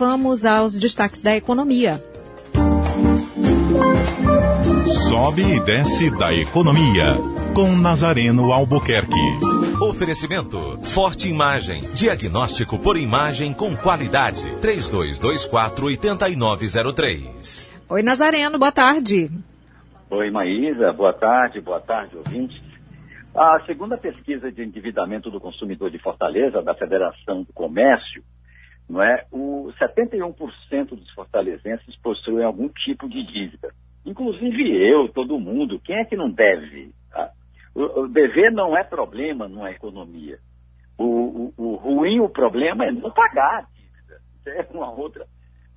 vamos aos destaques da economia. Sobe e desce da economia. Com Nazareno Albuquerque. Oferecimento: Forte Imagem. Diagnóstico por imagem com qualidade. 3224-8903. Oi, Nazareno, boa tarde. Oi, Maísa, boa tarde, boa tarde, ouvintes. A segunda pesquisa de endividamento do consumidor de Fortaleza, da Federação do Comércio, não é? O 71% dos fortalezenses possuem algum tipo de dívida. Inclusive eu, todo mundo. Quem é que não deve? Tá? O, o dever não é problema numa economia. O, o, o, ruim, o problema é não pagar a dívida. Isso é uma outra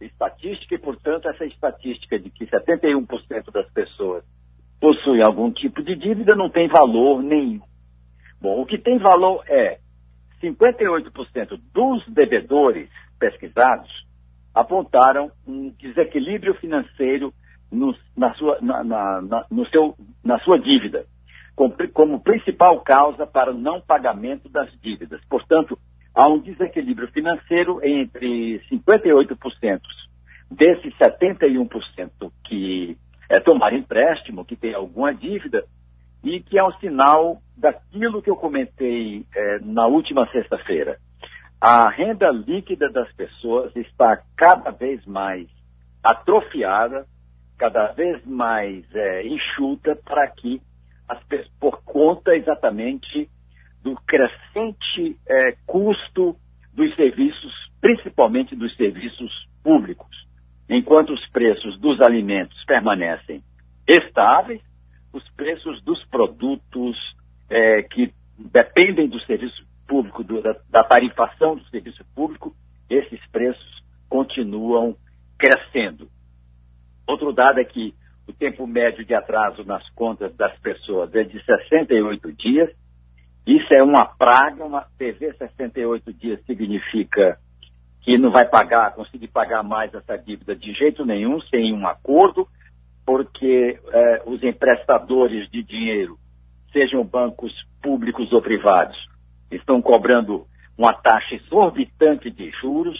estatística e, portanto, essa estatística de que 71% das pessoas possuem algum tipo de dívida não tem valor nenhum. Bom, o que tem valor é 58% dos devedores pesquisados apontaram um desequilíbrio financeiro no, na, sua, na, na, no seu, na sua dívida, como, como principal causa para o não pagamento das dívidas. Portanto, há um desequilíbrio financeiro entre 58% desses 71% que é tomar empréstimo, que tem alguma dívida, e que é um sinal daquilo que eu comentei é, na última sexta-feira. A renda líquida das pessoas está cada vez mais atrofiada, cada vez mais é, enxuta, para que, as, por conta exatamente do crescente é, custo dos serviços, principalmente dos serviços públicos. Enquanto os preços dos alimentos permanecem estáveis, os preços dos produtos é, que dependem do serviço público, do, da, da tarifação do serviço público, esses preços continuam crescendo. Outro dado é que o tempo médio de atraso nas contas das pessoas é de 68 dias. Isso é uma praga, uma TV 68 dias significa que não vai pagar, conseguir pagar mais essa dívida de jeito nenhum, sem um acordo, porque eh, os emprestadores de dinheiro, sejam bancos públicos ou privados, estão cobrando uma taxa exorbitante de juros,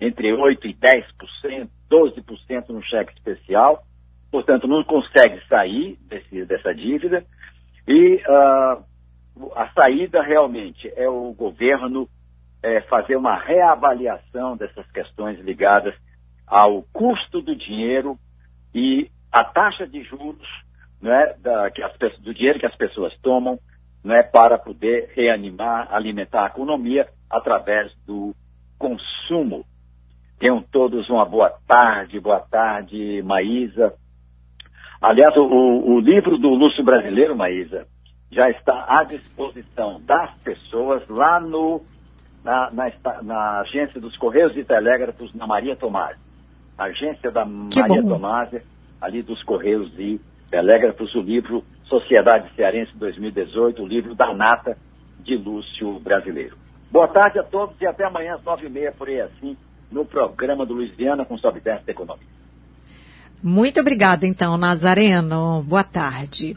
entre 8% e 10%, 12% no cheque especial, portanto não consegue sair desse, dessa dívida, e uh, a saída realmente é o governo é, fazer uma reavaliação dessas questões ligadas ao custo do dinheiro e a taxa de juros né, da, que as, do dinheiro que as pessoas tomam né, para poder reanimar, alimentar a economia através do consumo. Tenham todos uma boa tarde, boa tarde, Maísa. Aliás, o, o livro do Lúcio Brasileiro, Maísa, já está à disposição das pessoas lá no, na, na, na agência dos Correios e Telégrafos na Maria Tomás. Agência da que Maria Tomás, ali dos Correios e Telégrafos, o livro Sociedade Cearense 2018, o livro da nata de Lúcio Brasileiro. Boa tarde a todos e até amanhã às nove e meia, por aí assim, no programa do Luiziana com Sobe Econômica. Muito obrigada, então, Nazareno. Boa tarde.